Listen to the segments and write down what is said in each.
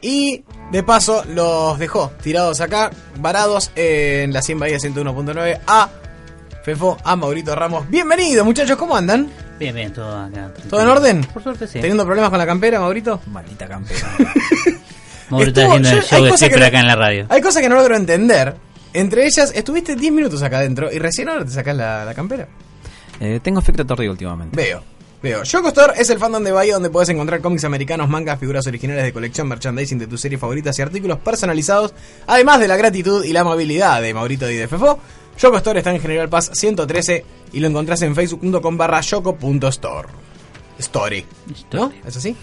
Y de paso los dejó tirados acá, varados en la 100 Bahía 101.9 a Fefo, a Maurito Ramos. Bienvenidos muchachos, ¿cómo andan? Bien, bien, todo acá. ¿Todo en orden? Por suerte sí. ¿Teniendo problemas con la campera, Maurito? Maldita campera. Estuvo- haciendo yo- el hay show de cosas que siempre no- acá en la radio. Hay cosas que no logro entender. Entre ellas, estuviste 10 minutos acá adentro y recién ahora te sacás la, la campera. Eh, tengo efecto torrido últimamente. Veo, veo. Yoko Store es el fandom de Bahía donde puedes encontrar cómics americanos, mangas, figuras originales de colección, merchandising de tus series favoritas y artículos personalizados, además de la gratitud y la amabilidad de Maurito y de Fefo. Yoko Store está en General Paz 113 y lo encontrás en facebook.com barra yoko.store. Story. ¿No? ¿Es así?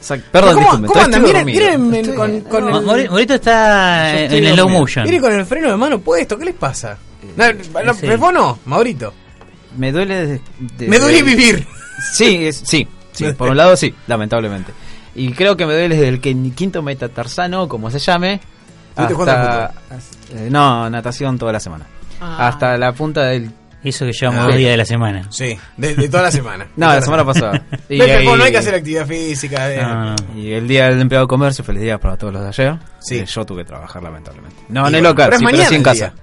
Exacto. Perdón, ¿Cómo, disculpen, cómo andan? Miren, miren Estoy- con, con Ma- el, Mauri- Maurito está en el low motion. miren con el freno de mano puesto. ¿Qué les pasa? No, no, sí. Fefo no, Maurito. Me duele de, de- Me duele de- vivir. Sí, es- sí, sí. Por un lado sí, lamentablemente. Y creo que me duele desde el que quinto metatarsano, como se llame. ¿Fuiste jugando Hasta, eh, no, natación toda la semana. Ah. Hasta la punta del... Eso que llevamos Ah. dos días de la semana. Sí, de, de toda la semana. No, De la semana pasada. Y, Y, no, ahí- no hay que hacer actividad física. eh. No, no. y el día del empleado de comercio, feliz día para todos los de ayer. Sí. Eh, yo tuve que trabajar, lamentablemente. No, Y en el bueno, local, pero es sí, pero sí en casa. día.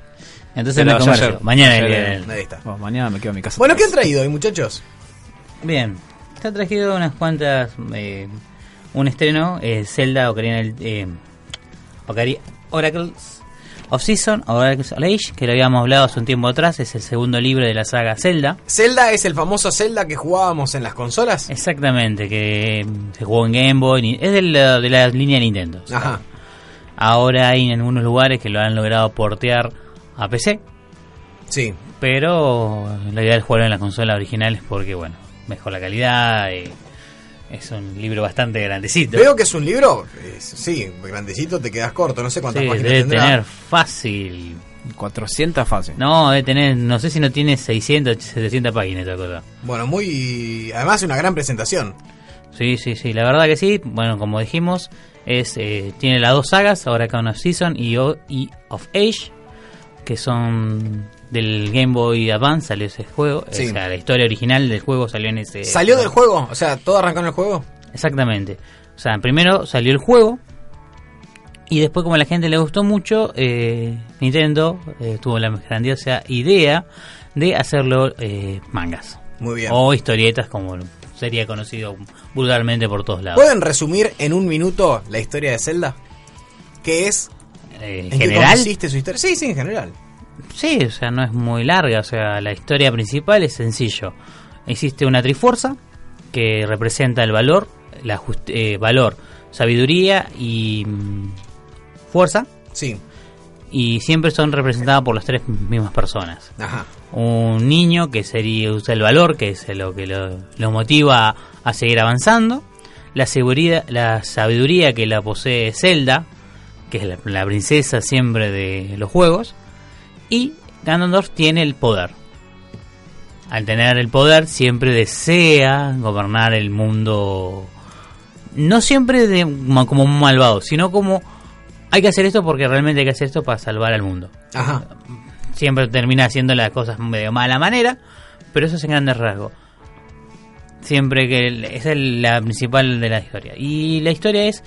Entonces Pero ya comercio. ayer- Mañana ayer, el día del- Ahí está. Bueno, mañana me quedo en mi casa. Bueno, ¿qué han traído hoy, muchachos? Bien. Te han traído unas cuantas. eh, un estreno: eh, Zelda Ocarina. Eh, Ocari- Oracles of Season, Oracles of Age, que lo habíamos hablado hace un tiempo atrás. Es el segundo libro de la saga Zelda. Zelda es el famoso Zelda que jugábamos en las consolas. Exactamente, que mm, se jugó en Game Boy. Es de la, de la línea Nintendo. o sea, Ajá. Ahora hay en algunos lugares que lo han logrado portear a PC. Sí. Pero la idea es jugarlo en las consolas originales porque, bueno, mejor la calidad. eh, es un libro bastante grandecito. Veo que es un libro, eh, sí, grandecito, te quedas corto, no sé cuántas Sí, páginas debe tendrá. tener fácil. 400 fácil. No, debe tener, no sé si no tiene 600, 700 páginas esta cosa. Bueno, muy... Además, una gran presentación. Sí, sí, sí, la verdad que sí. Bueno, como dijimos, es eh, tiene las dos sagas, ahora Count of Season y, O- y of Age, que son del Game Boy Advance, salió ese juego. Sí. O sea, la historia original del juego salió en ese... ¿Salió del juego? O sea, ¿todo arrancó en el juego? Exactamente. O sea, primero salió el juego y después como a la gente le gustó mucho, eh, Nintendo eh, tuvo la grandiosa idea de hacerlo eh, mangas Muy bien. o historietas como sería conocido vulgarmente por todos lados. ¿Pueden resumir en un minuto la historia de Zelda? ¿Qué es? Eh, ¿En en qué general, consiste su historia? Sí, sí, en general. sí, o sea, no es muy larga, o sea, la historia principal es sencillo. Existe una trifuerza que representa el valor, la just- eh, valor, sabiduría y mm, fuerza. Sí. y siempre son representadas por las tres mismas personas. Ajá. Un niño que sería usa el valor, que es lo que lo, lo motiva a seguir avanzando. La seguridad, la sabiduría que la posee Zelda, que es la, la princesa siempre de los juegos. Y Ganondorf tiene el poder. Al tener el poder siempre desea gobernar el mundo. No siempre de, como un malvado, sino como hay que hacer esto porque realmente hay que hacer esto para salvar al mundo Ajá. siempre termina haciendo las cosas de mala manera, pero eso es en grandes rasgos. Siempre que el- esa es la principal de la historia. Y la historia es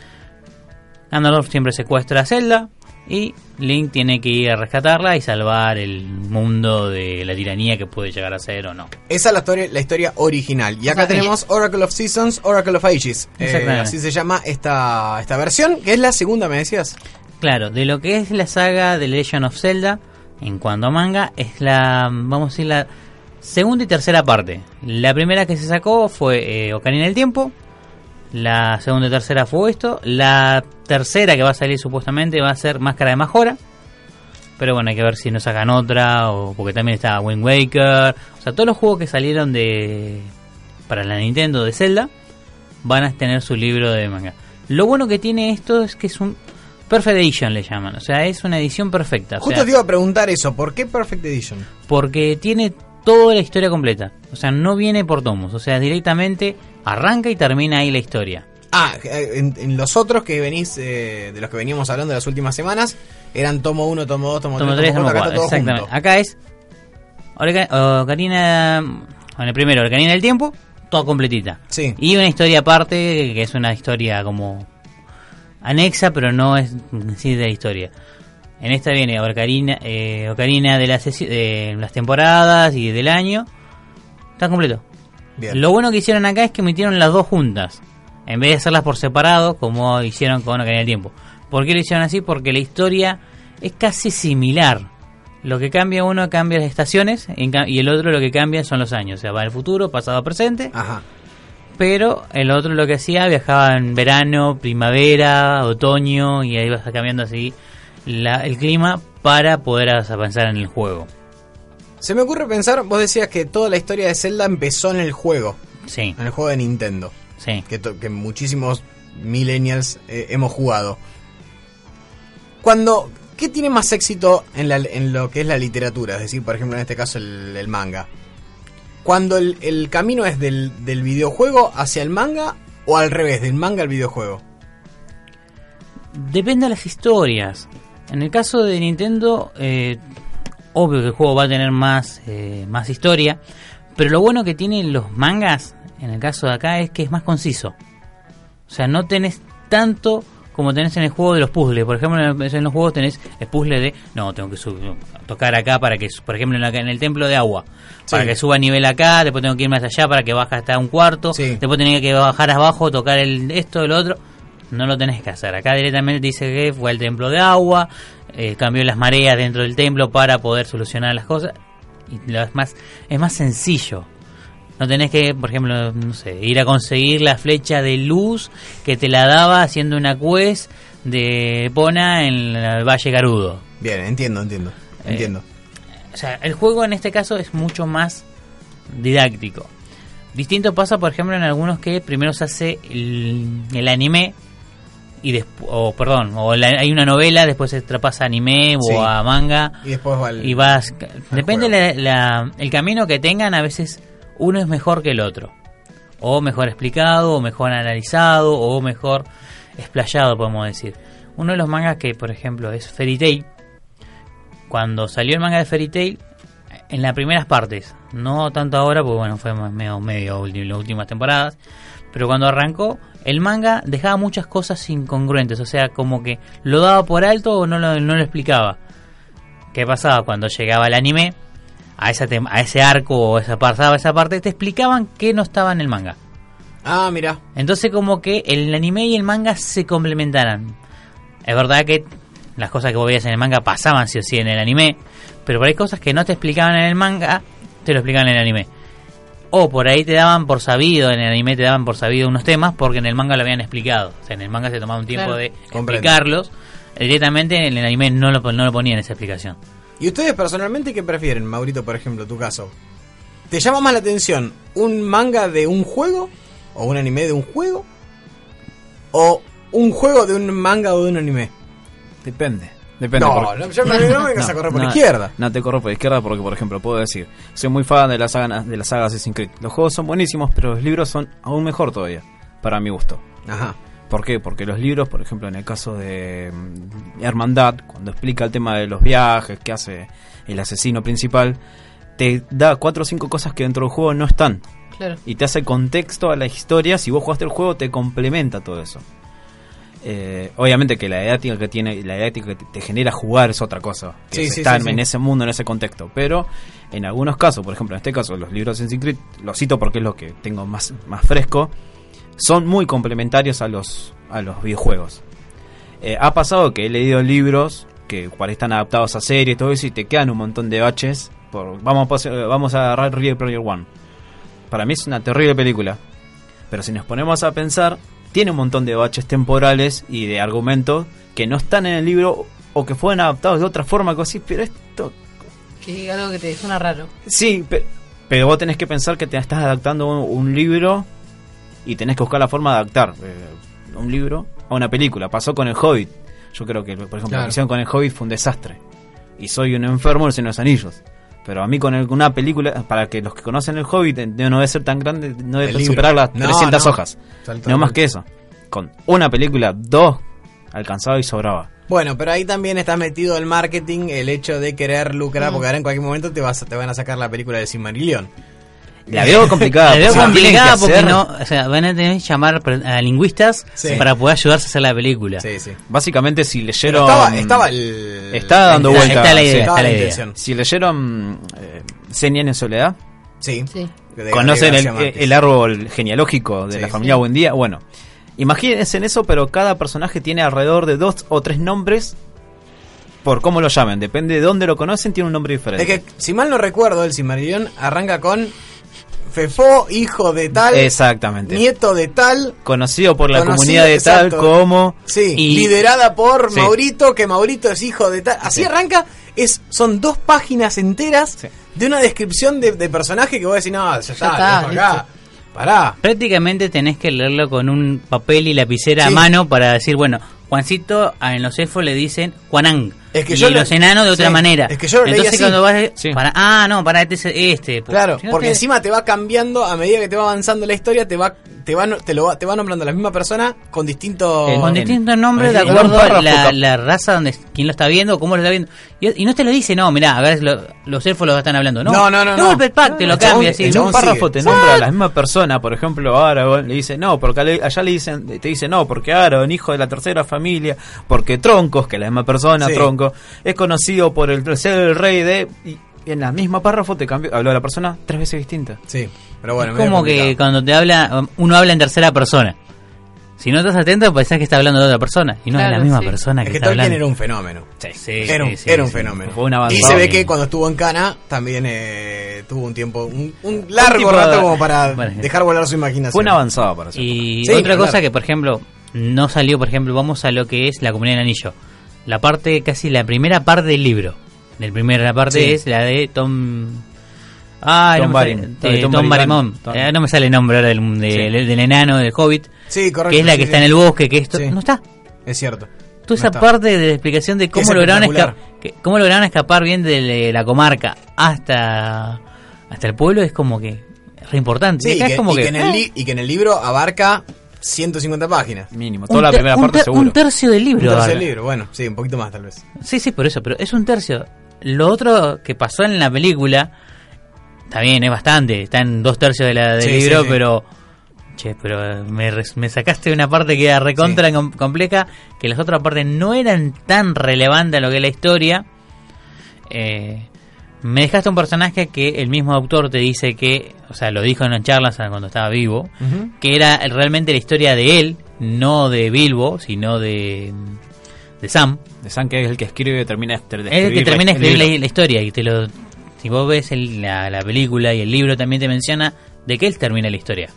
Ganondorf siempre secuestra a Zelda y Link tiene que ir a rescatarla y salvar el mundo de la tiranía que puede llegar a ser o no. Esa es la historia, la historia original. Y acá tenemos Oracle of Seasons, Oracle of Ages. Eh, así se llama esta, esta versión, que es la segunda, me decías. Claro, de lo que es la saga de Legend of Zelda, en cuanto a manga, es la, vamos a decir, la segunda y tercera parte. La primera que se sacó fue eh, Ocarina del Tiempo, la segunda y tercera fue esto, la tercera que va a salir supuestamente va a ser Máscara de Majora, pero bueno, hay que ver si nos sacan otra, o porque también está Wind Waker, o sea, todos los juegos que salieron de para la Nintendo de Zelda van a tener su libro de manga. Lo bueno que tiene esto es que es un Perfect Edition le llaman, o sea, es una edición perfecta. o Justo sea, te iba a preguntar eso, ¿por qué Perfect Edition? porque tiene toda la historia completa. O sea, no viene por tomos, o sea, directamente arranca y termina ahí la historia. Ah, eh, en, en los otros que venís, eh, de los que veníamos hablando las últimas semanas, eran tomo 1, tomo 2, tomo 3, Tomo 3, tomo tomo 4, acá 4, está todo exactamente. junto. Acá es Ocarina, bueno, el primero, Ocarina del Tiempo, toda completita. Sí. Y una historia aparte, que es una historia como anexa, pero no es sí de la historia. En esta viene Ocarina, eh, Ocarina de, las de las temporadas y del año. Está completo. Bien. Lo bueno que hicieron acá es que metieron las dos juntas. En vez de hacerlas por separado, como hicieron con Ocarina del Tiempo. ¿Por qué lo hicieron así? Porque la historia es casi similar. Lo que cambia uno cambia las estaciones y el otro lo que cambia son los años. O sea, va al futuro, pasado, presente. Ajá. Pero el otro lo que hacía, viajaba en verano, primavera, otoño y ahí vas cambiando así la- el clima para poder avanzar en el juego. Se me ocurre pensar, vos decías que toda la historia de Zelda empezó en el juego, Sí, en el juego de Nintendo, sí. que, muchísimos millennials eh, hemos jugado. Cuando, ¿qué tiene más éxito en, la- en lo que es la literatura? Es decir, por ejemplo, en este caso el, el manga. Cuando el, el camino es del, del videojuego hacia el manga o al revés, del manga al videojuego. Depende de las historias. En el caso de Nintendo, eh, obvio que el juego va a tener más, eh, más historia. Pero lo bueno que tienen los mangas, en el caso de acá, es que es más conciso. O sea, no tenés tanto como tenés en el juego de los puzzles. Por ejemplo, en los juegos tenés el puzzle de, no, tengo que sub- tocar acá para que, por ejemplo, en, la- en el templo de agua, para Sí. que suba a nivel acá, después tengo que ir más allá para que baje hasta un cuarto, Sí. después tenía que bajar abajo, tocar el esto, el otro. No lo tenés que hacer. Acá directamente dice que fue al templo de agua, eh, cambió las mareas dentro del templo para poder solucionar las cosas. Y lo es más, es más sencillo. No tenés que, por ejemplo, no sé, ir a conseguir la flecha de luz que te la daba haciendo una quest de Pona en el Valle Garudo. Bien, entiendo, entiendo. Eh, Entiendo. O sea, el juego en este caso es mucho más didáctico. Distinto pasa, por ejemplo, en algunos que primero se hace el, el anime y después, o perdón, o la- hay una novela, después se traspasa a anime o a manga Y después va al- y vas depende la, la- el camino que tengan a veces uno es mejor que el otro. O mejor explicado o mejor analizado o mejor explayado podemos decir. Uno de los mangas que por ejemplo es Fairy Tail. Cuando salió el manga de Fairy Tail en las primeras partes no tanto ahora porque bueno fue medio medio las últimas temporadas pero cuando arrancó el manga dejaba muchas cosas incongruentes o sea como que lo daba por alto o no lo, no lo explicaba ¿Qué pasaba cuando llegaba el anime? A, esa a ese arco o esa pasaba esa parte, te explicaban que no estaba en el manga. Ah, mira. Entonces como que el anime y el manga se complementaran. Es verdad que las cosas que vos veías en el manga pasaban sí o sí en el anime, pero por ahí cosas que no te explicaban en el manga, te lo explicaban en el anime. O por ahí te daban por sabido, en el anime te daban por sabido unos temas porque en el manga lo habían explicado. O sea, en el manga se tomaba un tiempo Claro. de explicarlos. Directamente en el anime no lo, no lo ponían esa explicación. ¿Y ustedes personalmente qué prefieren, Maurito, por ejemplo, tu caso? ¿Te llama más la atención un manga de un juego? ¿O un anime de un juego? ¿O un juego de un manga o de un anime? Depende. Depende. No, porque- no, yo me, no me vengas a correr por la no, izquierda. No te corro por la izquierda porque, por ejemplo, puedo decir, soy muy fan de la saga de la saga Assassin's Creed. Los juegos son buenísimos, pero los libros son aún mejor todavía, para mi gusto. Ajá. ¿Por qué? Porque los libros, por ejemplo, en el caso de mm, Hermandad, cuando explica el tema de los viajes que hace el asesino principal, te da cuatro o cinco cosas que dentro del juego no están. Claro. Y te hace contexto a la historia. Si vos jugaste el juego, te complementa todo eso. Eh, obviamente que la didáctica que tiene, la didáctica que te- te genera jugar es otra cosa. Que Sí, es sí, estar sí, en ese mundo, en ese contexto. Pero en algunos casos, por ejemplo, en este caso, los libros de Assassin's Creed, lo cito porque es lo que tengo más, más fresco, son muy complementarios a los, a los videojuegos. Eh, ha pasado que he leído libros que están adaptados a series y todo eso y te quedan un montón de baches. Por, vamos, a pas- vamos a agarrar Ready Player One. Para mí es una terrible película. Pero si nos ponemos a pensar, tiene un montón de baches temporales y de argumentos que no están en el libro o que fueron adaptados de otra forma, que así, pero esto... Que es algo que te suena raro. Sí, pe- pero vos tenés que pensar que te estás adaptando un, un libro y tenés que buscar la forma de adaptar. Eh, un libro a una película. Pasó con El Hobbit. Yo creo que, por ejemplo, Claro. la que hicieron con El Hobbit fue un desastre. Y soy un enfermo del Señor de los Anillos. Pero a mí con el- una película, para que los que conocen El Hobbit, eh, no debe ser tan grande, no El debe libro. superar las No, 300 no. hojas. No más que eso. Con una película, dos, alcanzaba y sobraba. Bueno, pero ahí también está metido el marketing, el hecho de querer lucrar, porque ahora en cualquier momento te vas te van a sacar la película de Silmarillion. La veo complicada. La veo complicada que porque hacer- no, o sea, van a tener que llamar a lingüistas Sí. para poder ayudarse a hacer la película. Sí, sí. Básicamente, si Pero leyeron. estaba, estaba el... Está dando Está- vuelta. está la sí. idea, está la idea. Si leyeron eh, en soledad, Sí. Sí. De conocen el, el árbol genealógico de Sí. la familia Buendía. Bueno, imagínense en eso, pero cada personaje tiene alrededor de dos o tres nombres por cómo lo llamen. Depende de dónde lo conocen, tiene un nombre diferente. Es que, si mal no recuerdo, el Silmarillion arranca con Fefo, hijo de tal, Exactamente. nieto de tal, Conocido por la Conocido, comunidad de tal como. sí, Y- liderada por Sí. Maurito, que Maurito es hijo de tal. Así Sí. arranca, es son dos páginas enteras Sí. de una descripción de, de personaje que vos decís, no, ya está, está, dejo acá. Pará. Prácticamente tenés que leerlo con un papel y lapicera Sí. a mano para decir, bueno, Juancito a- en los elfos le dicen Juanang. Es que y yo los enanos de otra manera. Es que yo lo Entonces leí así. cuando vas para ah no para este, este pues. claro porque encima te va cambiando a medida que te va avanzando la historia te va te va te lo te va nombrando la misma persona con distintos eh, con distintos nombres de acuerdo a la, la, raza donde quién lo está viendo cómo lo está viendo y, no te lo dice no mirá, a ver los elfos lo están hablando no no no no, no, no. el pack, te lo cambia así. en un párrafo sigue. te nombra a la misma persona por ejemplo ahora le dice no porque allá le dicen te dice no porque Aaron hijo de la tercera familia porque troncos que la misma persona troncos es conocido por el tercer rey de... Y, en la misma párrafo te cambió, habló de la persona tres veces distinta. Sí, pero bueno. Es como que cuando te habla, um, uno habla en tercera persona. Si no estás atento, pensás que está hablando de otra persona. Y no es la misma persona que, es que está Tolkien era un fenómeno. Sí, sí, era, un, fenómeno. Fue una y se ve que cuando estuvo en Cana, también eh, tuvo un tiempo, un, largo rato como para dejar volar su imaginación. Fue un avanzado para eso. Y otra cosa que, por ejemplo, no salió, por ejemplo, vamos a lo que es la comunidad del anillo. La parte, casi la primera parte del libro. La primera parte Sí. es la de Tom... Ah, Tom no sale- De eh, Tom. Barimón. Tom- Eh, no me sale el nombre ahora del, de- Sí. del enano, del hobbit. Sí, correcto. que es la que está en el bosque, que esto... No está. Es cierto. Toda esa parte de la explicación de cómo lograron, espectacular. esca- que- cómo lograron escapar bien de la comarca hasta, hasta el pueblo es como que re importante. Sí, Y que, es como y que, que en el eh, y que en el libro abarca 150 páginas. Mínimo. un Toda la primera un parte seguro. Un tercio del Un libro. tercio del libro, bueno, sí, un poquito más tal vez. Sí, sí, por eso, pero es un tercio. Lo otro que pasó en la película, está bien, es bastante, está en dos tercios de la, del Sí, libro, sí, sí. pero... Che, pero me, res- me sacaste una parte que era recontra com- compleja, que las otras partes no eran tan relevantes a lo que es la historia. Eh, me dejaste un personaje que el mismo autor te dice que, o sea, lo dijo en las charlas cuando estaba vivo, que era realmente la historia de él, no de Bilbo, sino de, de Sam. De San que es el que escribe y termina de Es el que escribir termina de escribir la, historia y te lo si vos ves el- la, la película y el libro también te menciona de que él termina la historia.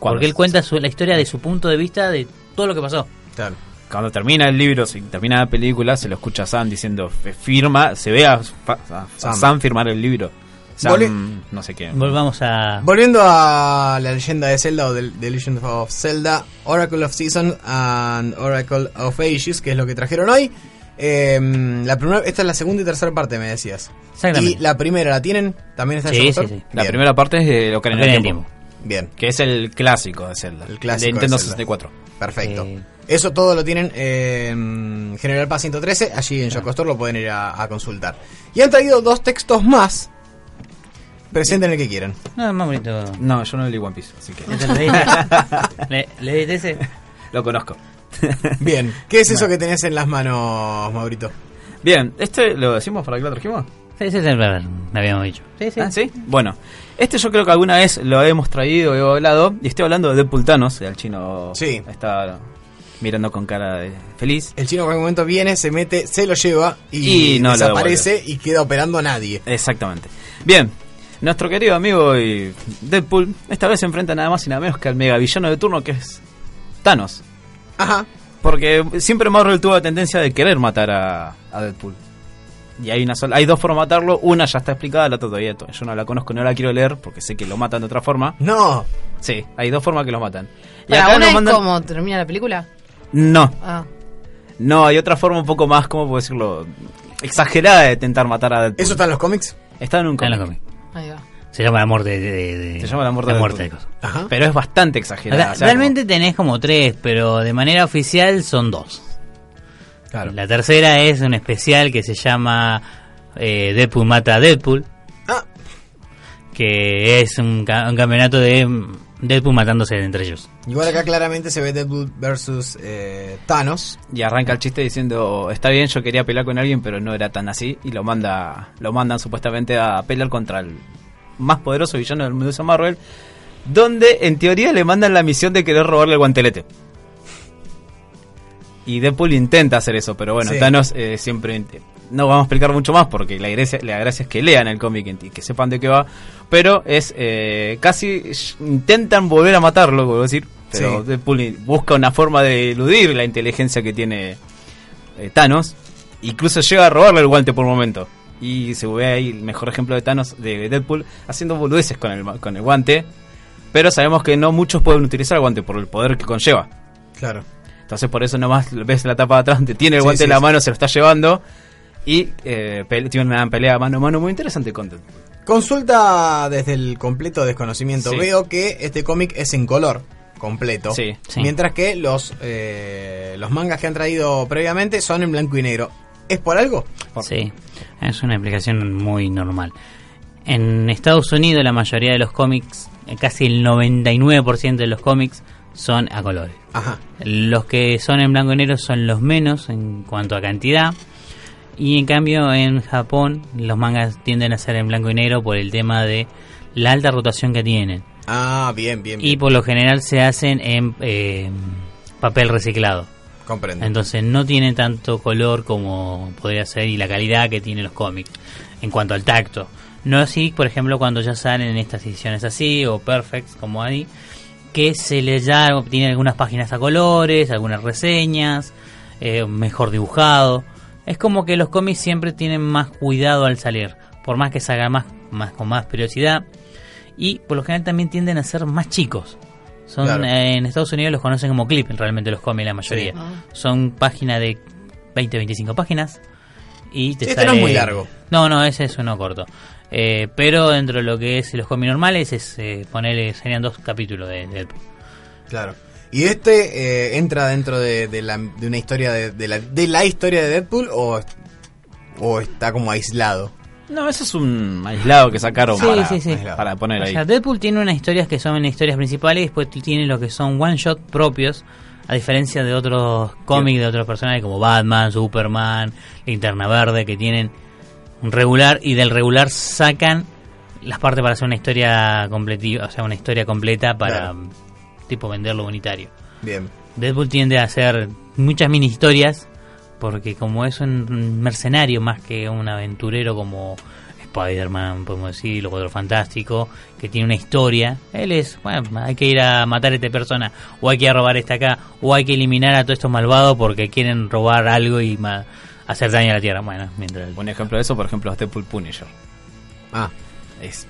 Porque él cuenta su- la historia de su punto de vista de todo lo que pasó. Claro. Cuando termina el libro, si termina la película, se lo escucha a Sam diciendo "F- firma, se ve a, fa- a- a Sam. Sam. firmar el libro. Sam, no sé qué. Volvamos a Volviendo a la leyenda de Zelda o del The Legend of Zelda, Oracle of Seasons and Oracle of Ages, que es lo que trajeron hoy. Eh, la primera, esta es la segunda y tercera parte, me decías. Exactamente. Y la primera, ¿la tienen? ¿También está en Sí, Showstore? sí, sí. La Bien, primera parte es de lo que en Ocarina del tiempo, Bien, que es el clásico de Zelda. El clásico de Nintendo de Zelda. 64. perfecto. Eh, Eso todo lo tienen en General Paz 113, allí en Showstore lo pueden ir a, a consultar. Y han traído dos textos más. Presenten el que quieran. no, más bonito. No, yo no leí One Piece, así que ¿Ese lo leíste? ¿Le, leíste ese? lo conozco. Bien, ¿qué es eso que tenés en las manos, Maurito? Bien, este lo decimos para que lo trajimos. Sí, sí, sí, lo habíamos dicho. Sí, sí. Ah, ¿sí? Bueno, este yo creo que alguna vez lo hemos traído, he hablado, y estoy hablando de Deadpool Thanos, el chino Sí. está mirando con cara de feliz. El chino en cualquier momento viene, se mete, se lo lleva y, Y no lo desaparece y queda operando a nadie. Exactamente. Bien, nuestro querido amigo y Deadpool esta vez se enfrenta nada más y nada menos que al mega villano de turno que es Thanos. Ajá. Porque siempre Marvel tuvo la tendencia de querer matar a, a Deadpool. Y hay una sola, hay dos formas de matarlo, una ya está explicada, la otra todavía to- yo no la conozco, no la quiero leer porque sé que lo matan de otra forma. No. Sí, hay dos formas que lo matan. Y Para acá una nos es como termina la película. No, Ah, no, hay otra forma un poco más, ¿cómo puedo decirlo? Exagerada de intentar matar a Deadpool. ¿Eso está en los cómics? está en un Está en los cómic. cómics. ahí va. Se llama la muerte de, de- de- Se llama la muerte de muerte de cosas. Ajá. Pero es bastante O exagerada. sea, o sea, realmente tenés como tres, pero de manera oficial son dos. Claro. La tercera es un especial que se llama eh, Deadpool mata a Deadpool, Ah, que es un, ca- un campeonato de Deadpool matándose entre ellos. igual acá claramente se ve Deadpool versus eh, Thanos. y arranca el chiste diciendo, está bien, yo quería pelear con alguien, pero no era tan así. Y lo manda lo mandan supuestamente a pelear contra el más poderoso villano del universo Marvel. Donde en teoría le mandan la misión de querer robarle el guantelete. Y Deadpool intenta hacer eso, pero bueno, Sí. Thanos eh, siempre... No vamos a explicar mucho más porque la gracia, la gracia es que lean el cómic y que sepan de qué va. Pero es eh, casi intentan volver a matarlo, vuelvo a decir. Pero Sí. Deadpool busca una forma de eludir la inteligencia que tiene eh, Thanos. Incluso llega a robarle el guante por un momento. Y se ve ahí el mejor ejemplo de Thanos, de Deadpool, haciendo boludeces con el, con el guante. Pero sabemos que no muchos pueden utilizar el guante por el poder que conlleva. Claro. Entonces por eso nomás ves la tapa de atrás donde tiene el Sí, guante sí, en la sí. mano, se lo está llevando. Y eh, tiene una pelea mano a mano muy interesante con Deadpool. Consulta desde el completo desconocimiento. Sí. Veo que este cómic es en color completo. Sí. Sí. Mientras que los, eh, los mangas que han traído previamente son en blanco y negro. ¿Es por algo? Sí, es una explicación muy normal. En Estados Unidos la mayoría de los cómics, eh, casi el 99% de los cómics son a colores. Ajá. Los que son en blanco y negro son los menos en cuanto a cantidad. Y en cambio en Japón los mangas tienden a ser en blanco y negro por el tema de la alta rotación que tienen. Ah, bien, bien, Y bien. por lo general se hacen en eh, papel reciclado. Comprendo. Entonces no tiene tanto color como podría ser y la calidad que tienen los cómics en cuanto al tacto. No así, por ejemplo, cuando ya salen en estas ediciones así o perfects como ahí, que se les ya tiene algunas páginas a colores, algunas reseñas, eh, mejor dibujado. Es como que los cómics siempre tienen más cuidado al salir, por más que salgan más, más con más periodicidad y por lo general también tienden a ser más chicos. Son Claro. eh, en Estados Unidos los conocen como clip, realmente los cómics la mayoría. Sí. Ah. Son páginas de 20, 25 páginas y te este sale no es muy largo. No, no, ese es uno corto. Eh, pero dentro de lo que es los cómics normales es eh, ponerle serían dos capítulos de, de- Claro. ¿Y este eh, entra dentro de, de la, de una historia de, de la, de la historia de Deadpool o, o está como aislado? No, eso es un aislado que sacaron Sí, para, sí, sí. para poner O ahí. sea, Deadpool tiene unas historias que son historias principales y después tiene lo que son one shot propios, a diferencia de otros cómics de otros personajes como Batman, Superman, Linterna Verde, que tienen regular y del regular sacan las partes para hacer una historia completiva, o sea, una historia completa para Claro. tipo venderlo unitario. Bien. Deadpool tiende a hacer muchas mini historias porque como es un mercenario más que un aventurero como Spider-Man, podemos decir, o otro fantástico, que tiene una historia, él es, bueno, hay que ir a matar a esta persona, o hay que ir a robar esta acá, o hay que eliminar a todos estos malvados porque quieren robar algo y ma- hacer daño a la Tierra. Bueno, mientras... Un ejemplo de eso, por ejemplo, es Deadpool Punisher. Ah, Es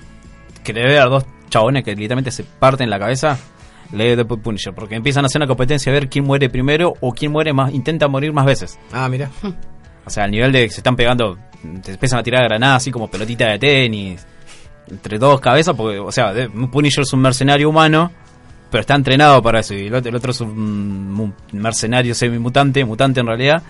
que debe haber dos chabones que literalmente se parten la cabeza. Lee Deadpool Punisher, porque empiezan a hacer una competencia a ver quién muere primero o quién muere más, intenta morir más veces. ah, mira. O sea, al nivel de que se están pegando, te empiezan a tirar granadas así como pelotita de tenis, entre dos cabezas, porque, o sea, de- Punisher es un mercenario humano, pero está entrenado para eso, y el otro, el otro es un mu- mercenario semi-mutante, mutante en realidad,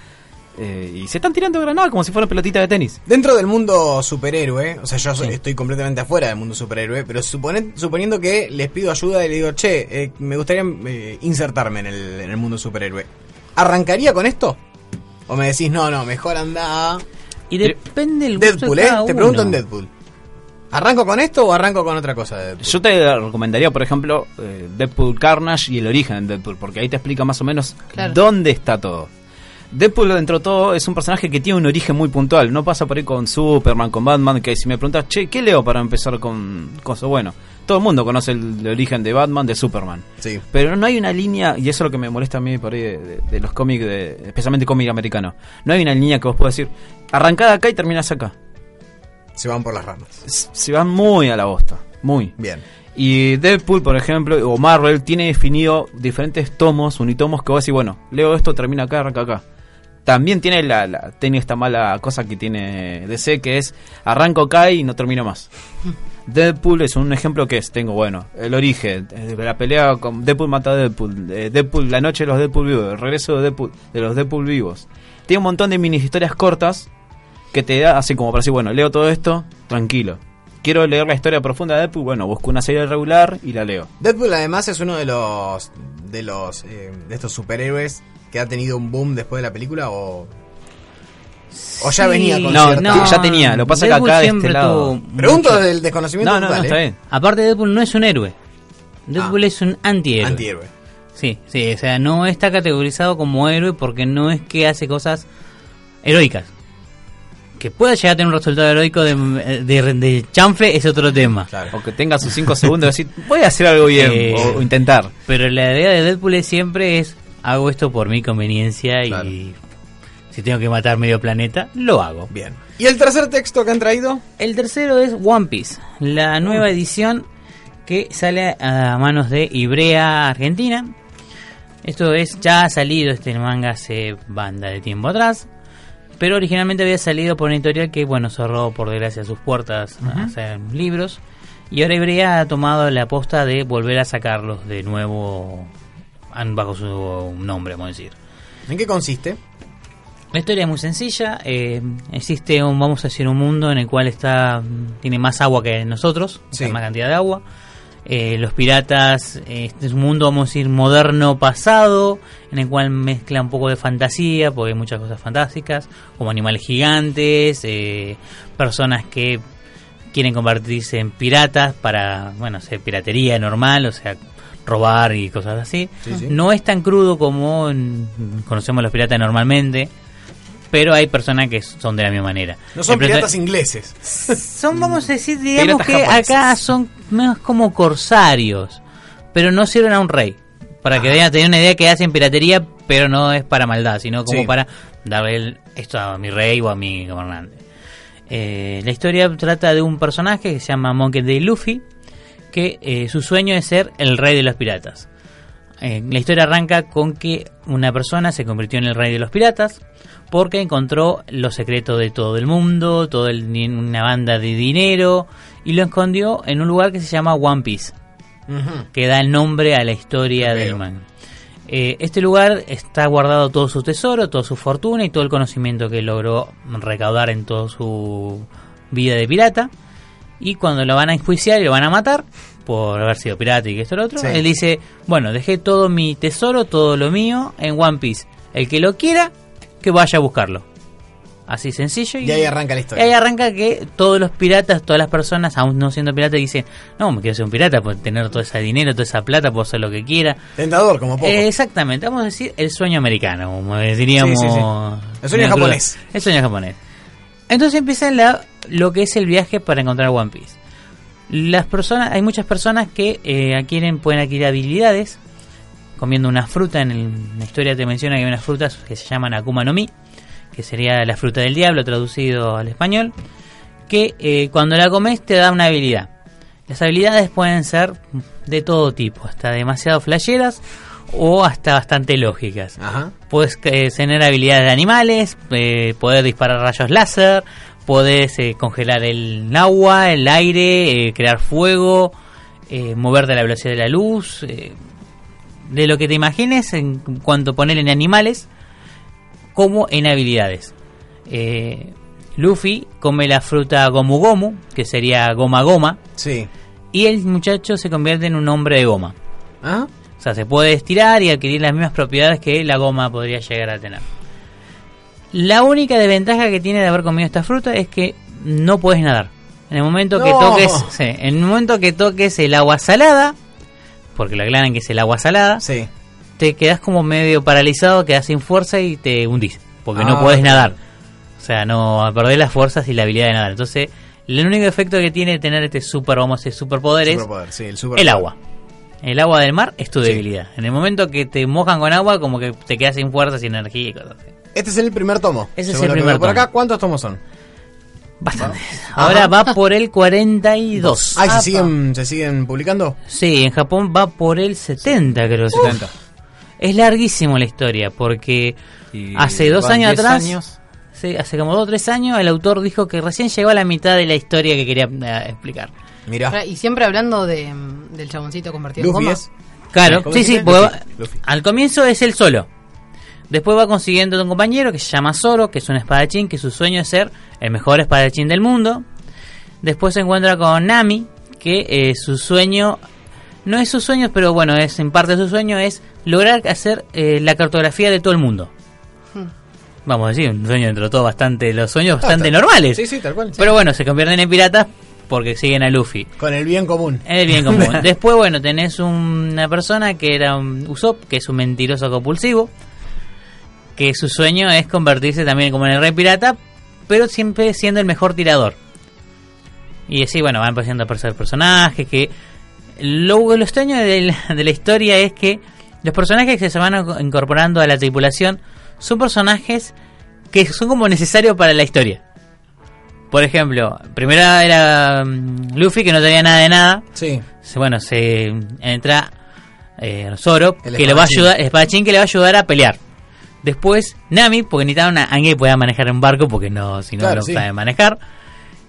eh, y se están tirando granadas como si fueran pelotita de tenis. Dentro del mundo superhéroe, o sea, yo estoy completamente afuera del mundo superhéroe, pero supone- suponiendo que les pido ayuda y le digo, che, eh, me gustaría eh, insertarme en el, en el mundo superhéroe. ¿Arrancaría con esto? ¿O me decís, no, no, mejor anda Y depende del gusto Deadpool, de eh? Te pregunto en. Deadpool. ¿Arranco con esto o arranco con otra cosa de Deadpool? Yo te recomendaría, por ejemplo, eh, Deadpool Carnage y el origen de Deadpool, porque ahí te explica más o menos Claro. dónde está todo. Deadpool, dentro de todo, es un personaje que tiene un origen muy puntual. No pasa por ahí con Superman, con Batman, que si me preguntas, che, ¿qué leo para empezar con cosas? Bueno, todo el mundo conoce el, el origen de Batman, de Superman. Sí. Pero no hay una línea, y eso es lo que me molesta a mí por ahí de, de- de los cómics, de, especialmente cómic americano. No hay una línea que vos puedas decir, arrancada acá y terminás acá. Se van por las ramas. S- Se van muy a la bosta, muy. Bien. Y Deadpool, por ejemplo, o Marvel, tiene definido diferentes tomos, unitomos, que vos decís, bueno, leo esto, termina acá, arranca acá. También tiene la, la tiene esta mala cosa que tiene DC, que es arranco acá y no termino más. Deadpool es un ejemplo que es, tengo, bueno, el origen, eh, la pelea con Deadpool mata a Deadpool, eh, Deadpool, la noche de los Deadpool vivos, el regreso de, Deadpool, de los Deadpool vivos. Tiene un montón de mini historias cortas que te da así como para decir, bueno, leo todo esto, tranquilo. Quiero leer la historia profunda de Deadpool, bueno, busco una serie regular y la leo. Deadpool además es uno de los de los eh, de estos superhéroes que ha tenido un boom después de la película o o ya Sí. venía con No, cierta- no, ya tenía, lo pasa que Deadpool acá de este lado- Pregunto mucho- desde el desconocimiento No, no, no, está ¿eh? bien. Aparte Deadpool no es un héroe. Deadpool Ah. es un antihéroe. Antihéroe. Sí, sí, o sea, no está categorizado como héroe porque no es que hace cosas heroicas. Que pueda llegar a tener un resultado heroico de, de, de chanfle es otro tema. Claro. O que tenga sus 5 segundos de decir, voy a hacer algo bien, Eh, o, o intentar. Pero la idea de Deadpool es siempre es, hago esto por mi conveniencia Claro. y si tengo que matar medio planeta, lo hago. Bien. ¿Y el tercer texto que han traído? El tercero es One Piece, la nueva edición que sale a manos de Ibrea Argentina. Esto es, ya ha salido este manga hace banda de tiempo atrás, pero originalmente había salido por una editorial que, bueno, cerró por desgracia sus puertas a hacer libros. Y ahora Ibrea ha tomado la aposta de volver a sacarlos de nuevo bajo su nombre, vamos a decir. ¿En qué consiste? La historia es muy sencilla. eh, existe un, vamos a decir, un mundo en el cual está tiene más agua que nosotros, o sea, Sí. más cantidad de agua. Eh, los piratas, eh, este es un mundo, vamos a decir, moderno pasado, en el cual mezcla un poco de fantasía, porque hay muchas cosas fantásticas, como animales gigantes, eh, personas que quieren convertirse en piratas para, bueno, hacer piratería normal, o sea, robar y cosas así. Sí, sí. No es tan crudo como conocemos los piratas normalmente, pero hay personas que son de la misma manera. No son piratas ingleses. son, vamos a decir, digamos Piratas que japoneses. acá son más como corsarios, pero no sirven a un rey. Para que vean, tener una idea que hacen piratería, pero no es para maldad, sino como Sí. para darle esto a mi rey o a mi gobernante. Eh, la historia trata de un personaje que se llama Monkey D. Luffy, que eh, su sueño es ser el rey de los piratas. Eh, la historia arranca con que una persona se convirtió en el rey de los piratas porque encontró los secretos de todo el mundo, toda una banda de dinero y lo escondió en un lugar que se llama One Piece, que da el nombre a la historia del manga. Eh, este lugar está guardado todo su tesoro, toda su fortuna y todo el conocimiento que logró recaudar en toda su vida de pirata. Y cuando lo van a enjuiciar y lo van a matar por haber sido pirata y que esto y lo otro, Sí. él dice, bueno, dejé todo mi tesoro, todo lo mío en One Piece. El que lo quiera, que vaya a buscarlo. Así sencillo. Y ahí arranca la Y historia. ahí arranca que todos los piratas, todas las personas, aún no siendo piratas, dicen, no, me quiero ser un pirata, por tener todo ese dinero, toda esa plata, puedo hacer lo que quiera. Tentador, como poco. Eh, exactamente, vamos a decir el sueño americano, como diríamos. Sí, sí, sí. El sueño japonés. crudo. El sueño japonés. Entonces empieza la, lo que es el viaje para encontrar One Piece. Las personas, hay muchas personas que eh, adquieren, pueden adquirir habilidades comiendo una fruta. En, el- en la historia te menciona que hay unas frutas que se llaman Akuma no Mi, que sería la fruta del diablo traducido al español, que eh, cuando la comes te da una habilidad. Las habilidades pueden ser de todo tipo, hasta demasiado flasheras o hasta bastante lógicas. Ajá. Puedes eh, tener habilidades de animales, eh, poder disparar rayos láser, podés eh, congelar el agua, el aire, crear fuego, moverte a la velocidad de la luz, de lo que te imagines en cuanto poner en animales como en habilidades. Eh, Luffy come la fruta Gomu Gomu, que sería goma goma, Sí. y el muchacho se convierte en un hombre de goma. ¿Ah? O sea, se puede estirar y adquirir las mismas propiedades que la goma podría llegar a tener. La única desventaja que tiene de haber comido esta fruta es que no puedes nadar. En el momento que toques, sí, en el momento que toques el agua salada, porque lo aclaran que es el agua salada, Sí. te quedas como medio paralizado, quedas sin fuerza y te hundís, porque Ah, no puedes claro. nadar. O sea, no perdés las fuerzas y la habilidad de nadar. Entonces, el único efecto que tiene tener este super, vamos a decir, superpoder es sí, el agua. El agua del mar es tu Sí. debilidad. En el momento que te mojan con agua, como que te quedas sin fuerza, sin energía y cosas así. Este es el primer tomo. Ese es el primer veo por tomo. acá, ¿cuántos tomos son? Bastante. Ahora va por el 42. Ay, ¿se siguen, ¿se siguen publicando? Sí, en Japón va por el 70, creo. 70. Es larguísimo la historia, porque Y hace dos años 10 atrás, años. sí, hace como dos o tres años, el autor dijo que recién llegó a la mitad de la historia que quería eh, explicar. Mirá. Y siempre hablando de, mm, del chaboncito convertido en Luffy goma. es. Claro, ¿Cómo sí, sí, porque al comienzo es él solo. Después va consiguiendo un compañero que se llama Zoro, que es un espadachín, que su sueño es ser el mejor espadachín del mundo. Después se encuentra con Nami, que eh, su sueño, no es su sueño, pero bueno, es en parte su sueño, es lograr hacer eh, la cartografía de todo el mundo. Hmm. Vamos a decir, un sueño dentro de todo bastante, los sueños Ah, bastante está- normales. Sí, sí, tal cual. Pero bueno, se convierten en piratas porque siguen a Luffy. Con el bien común. El bien común. Después, bueno, tenés una persona que era un Usopp, que es un mentiroso compulsivo, que su sueño es convertirse también como en el rey pirata, pero siempre siendo el mejor tirador. Y así, bueno, van empezando a aparecer personajes que... Lo, lo extraño de la, de la historia es que los personajes que se van incorporando a la tripulación son personajes que son como necesarios para la historia. Por ejemplo, primero era mm, Luffy que no tenía nada de nada. Sí. Se- Bueno, se entra eh, Zoro, El que le va a ayudar, el espadachín que le va a ayudar a pelear. Después Nami, porque necesitaba una, alguien que pueda manejar un barco, porque no, si no Claro, lo sí. sabe manejar.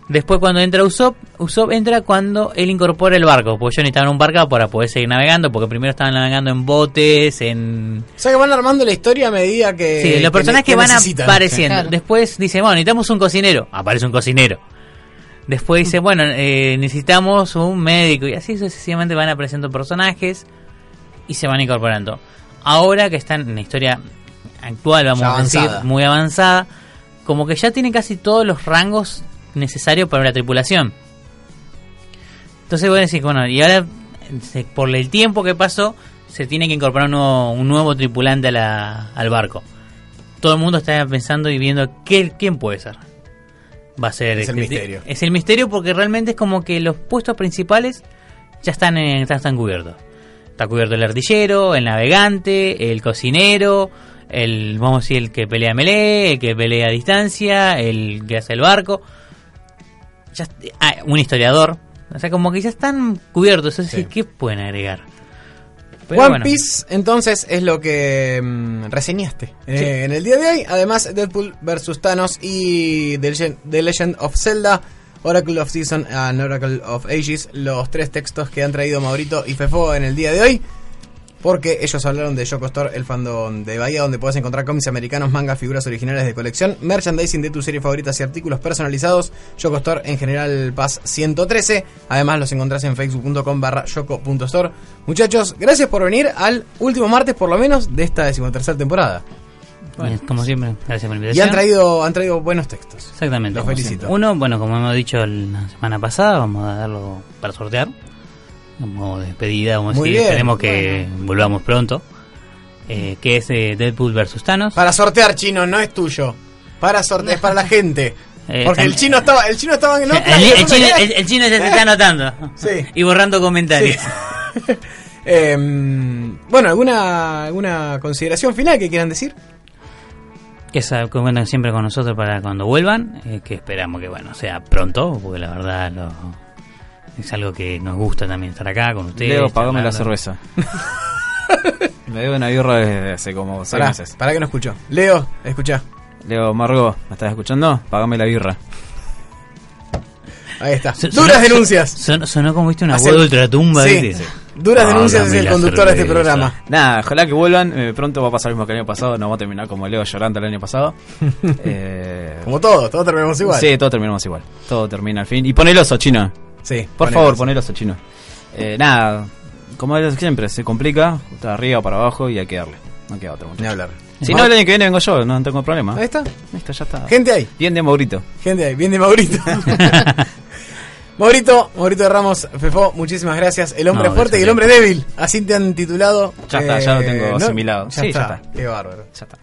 Después cuando entra Usopp, Usopp entra cuando él incorpora el barco, porque yo necesitaba un barco para poder seguir navegando, porque primero estaban navegando en botes, en... O sea que van armando la historia a medida que. Sí, los personajes que, que van apareciendo. Claro. Después dice, bueno, necesitamos un cocinero. Aparece un cocinero. Después dice, bueno, eh, necesitamos un médico. Y así sucesivamente van apareciendo personajes y se van incorporando. Ahora que están en la historia actual, vamos a decir, muy avanzada, como que ya tiene casi todos los rangos necesarios para la tripulación. Entonces voy a decir, bueno, y ahora, por el tiempo que pasó, se tiene que incorporar un nuevo, un nuevo tripulante a la- al barco. Todo el mundo está pensando y viendo qué, quién puede ser. Va a ser Es el este- misterio. Es el misterio porque realmente es como que los puestos principales ya están, en- ya están cubiertos. Está cubierto el artillero, el navegante, el cocinero, el vamos a decir el que pelea melee, el que pelea a distancia, el que hace el barco, ya ah, un historiador. O sea, como que ya están cubiertos. Es decir, Sí. ¿qué pueden agregar? Pero One bueno. Piece, entonces, es lo que mm, reseñaste eh, en el día de hoy. Además, Deadpool vs. Thanos y The Legend, The Legend of Zelda, Oracle of Season and Oracle of Ages, los tres textos que han traído Maurito y Fefo en el día de hoy. Porque ellos hablaron de Yoko Store, el fandom de Bahía, donde puedes encontrar cómics americanos, mangas, figuras originales de colección, merchandising de tus series favoritas y artículos personalizados. Yoko Store en general Paz 113. Además los encontrás en facebook.com barra yoko.store. Muchachos, gracias por venir al último martes por lo menos de esta decimotercera temporada. Como siempre, gracias por la Y invitación. han traído, han traído buenos textos. Exactamente. Los felicito. siempre. Uno, bueno, como hemos dicho la semana pasada, vamos a darlo para sortear. Como despedida, vamos a Muy bien. esperemos que volvamos pronto. Eh, que es eh, Deadpool vs Thanos. Para sortear, chino, no es tuyo. Para sortear, es para la gente. Eh, Porque el chino estaba, el chino estaba en el, otra, el- el chino, el- el chino ya se está anotando. Sí. Y borrando comentarios. Em, bueno, ¿alguna, ¿alguna consideración final que quieran decir? Que que cuenten siempre con nosotros para cuando vuelvan. eh, que esperamos que, bueno, sea pronto. Porque la verdad lo- es algo que nos gusta también estar acá con ustedes. Leo, pagame la cerveza. Me debo una birra desde hace como seis Pará, meses. pará que no escucho. Leo, escucha. Leo, Margo, ¿me estás escuchando? Pagame la birra. Ahí está. Son- Duras sonó- denuncias. Sonó, sonó como viste una Hace- voz de ultratumba. Sí. ¿viste? Duras Ah, denuncias es el conductor de este programa. Nada, ojalá que vuelvan. eh, pronto va a pasar lo mismo que el año pasado. No va a terminar como Leo llorando el año pasado. Eh, Como todos, todos terminamos igual. Sí, todo terminamos igual. Todo termina al fin. Y pon el oso, chino. Sí, Por favor, eso. pon el oso, chino. Eh, nada, como siempre, se complica. Está arriba para abajo y hay que darle. No queda otro, Ni hablar. Si no, el año que viene vengo yo, no tengo problema. Ahí está. Listo, ya está. Gente ahí. Bien de Maurito. Gente ahí. Bien de Maurito. Maurito, Maurito de Ramos, Fefo, muchísimas gracias. El hombre No, fuerte y el hombre débil. Así te han titulado. Ya está, ya lo tengo asimilado. Ya Sí, ya está. está. Qué bárbaro. Ya está.